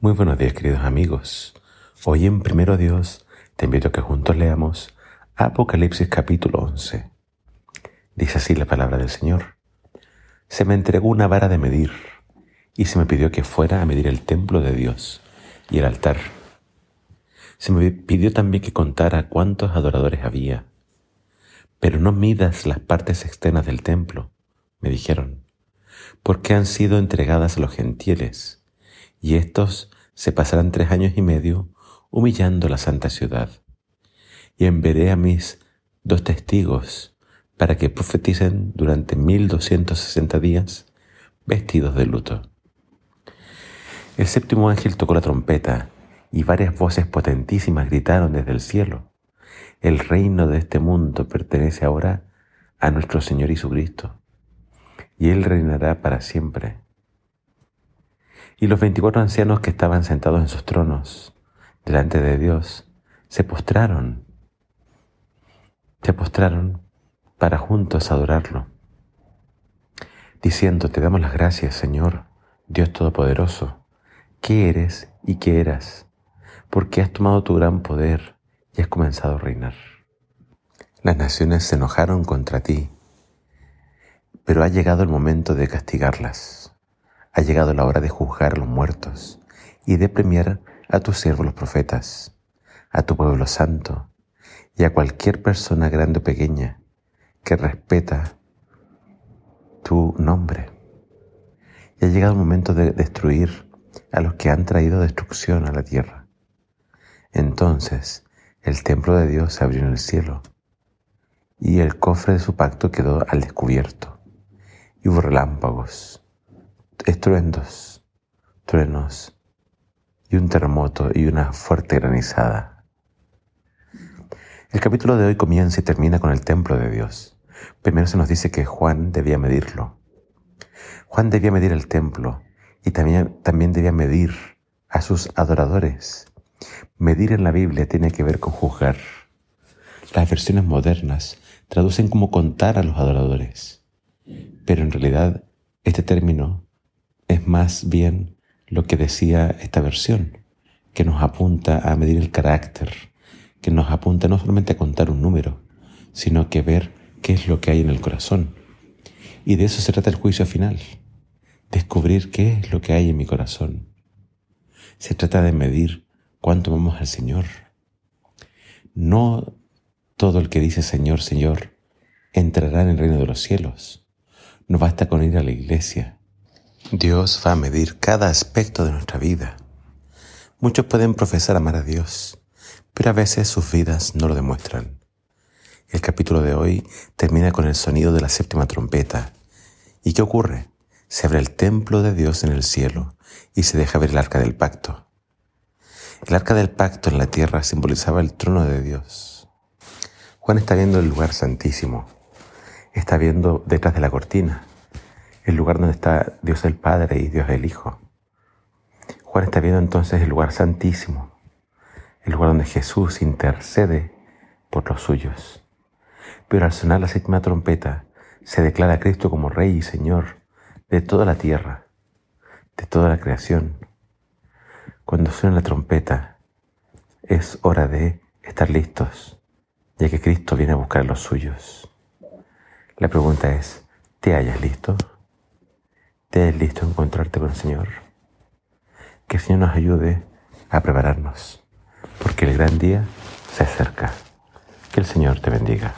Muy buenos días queridos amigos. Hoy en Primero Dios te invito a que juntos leamos Apocalipsis capítulo 11. Dice así la palabra del Señor. Se me entregó una vara de medir y se me pidió que fuera a medir el templo de Dios y el altar. Se me pidió también que contara cuántos adoradores había. Pero no midas las partes externas del templo, me dijeron, porque han sido entregadas a los gentiles y estos se pasarán tres años y medio humillando la santa ciudad. Y enviaré a mis dos testigos para que profeticen durante mil doscientos sesenta días vestidos de luto. El séptimo ángel tocó la trompeta y varias voces potentísimas gritaron desde el cielo. El reino de este mundo pertenece ahora a nuestro Señor Jesucristo, y Él reinará para siempre. Y los veinticuatro ancianos que estaban sentados en sus tronos delante de Dios se postraron, se postraron para juntos adorarlo, diciendo, te damos las gracias, Señor, Dios Todopoderoso, que eres y que eras, porque has tomado tu gran poder y has comenzado a reinar. Las naciones se enojaron contra ti, pero ha llegado el momento de castigarlas. Ha llegado la hora de juzgar a los muertos y de premiar a tus siervos los profetas, a tu pueblo santo y a cualquier persona grande o pequeña que respeta tu nombre. Y ha llegado el momento de destruir a los que han traído destrucción a la tierra. Entonces el templo de Dios se abrió en el cielo y el cofre de su pacto quedó al descubierto. Y hubo relámpagos estruendos, truenos y un terremoto y una fuerte granizada. El capítulo de hoy comienza y termina con el templo de Dios. Primero se nos dice que Juan debía medirlo. Juan debía medir el templo y también, también debía medir a sus adoradores. Medir en la Biblia tiene que ver con juzgar. Las versiones modernas traducen como contar a los adoradores, pero en realidad este término es más bien lo que decía esta versión, que nos apunta a medir el carácter, que nos apunta no solamente a contar un número, sino que ver qué es lo que hay en el corazón. Y de eso se trata el juicio final, descubrir qué es lo que hay en mi corazón. Se trata de medir cuánto amamos al Señor. No todo el que dice Señor, Señor, entrará en el reino de los cielos. No basta con ir a la iglesia, Dios va a medir cada aspecto de nuestra vida. Muchos pueden profesar amar a Dios, pero a veces sus vidas no lo demuestran. El capítulo de hoy termina con el sonido de la séptima trompeta. ¿Y qué ocurre? Se abre el templo de Dios en el cielo y se deja ver el arca del pacto. El arca del pacto en la tierra simbolizaba el trono de Dios. Juan está viendo el lugar santísimo. Está viendo detrás de la cortina el lugar donde está Dios el Padre y Dios el Hijo. Juan está viendo entonces el lugar santísimo, el lugar donde Jesús intercede por los suyos. Pero al sonar la séptima trompeta, se declara a Cristo como Rey y Señor de toda la tierra, de toda la creación. Cuando suena la trompeta, es hora de estar listos, ya que Cristo viene a buscar a los suyos. La pregunta es, ¿te hayas listo? ¿Te listo a encontrarte con el Señor? Que el Señor nos ayude a prepararnos, porque el gran día se acerca. Que el Señor te bendiga.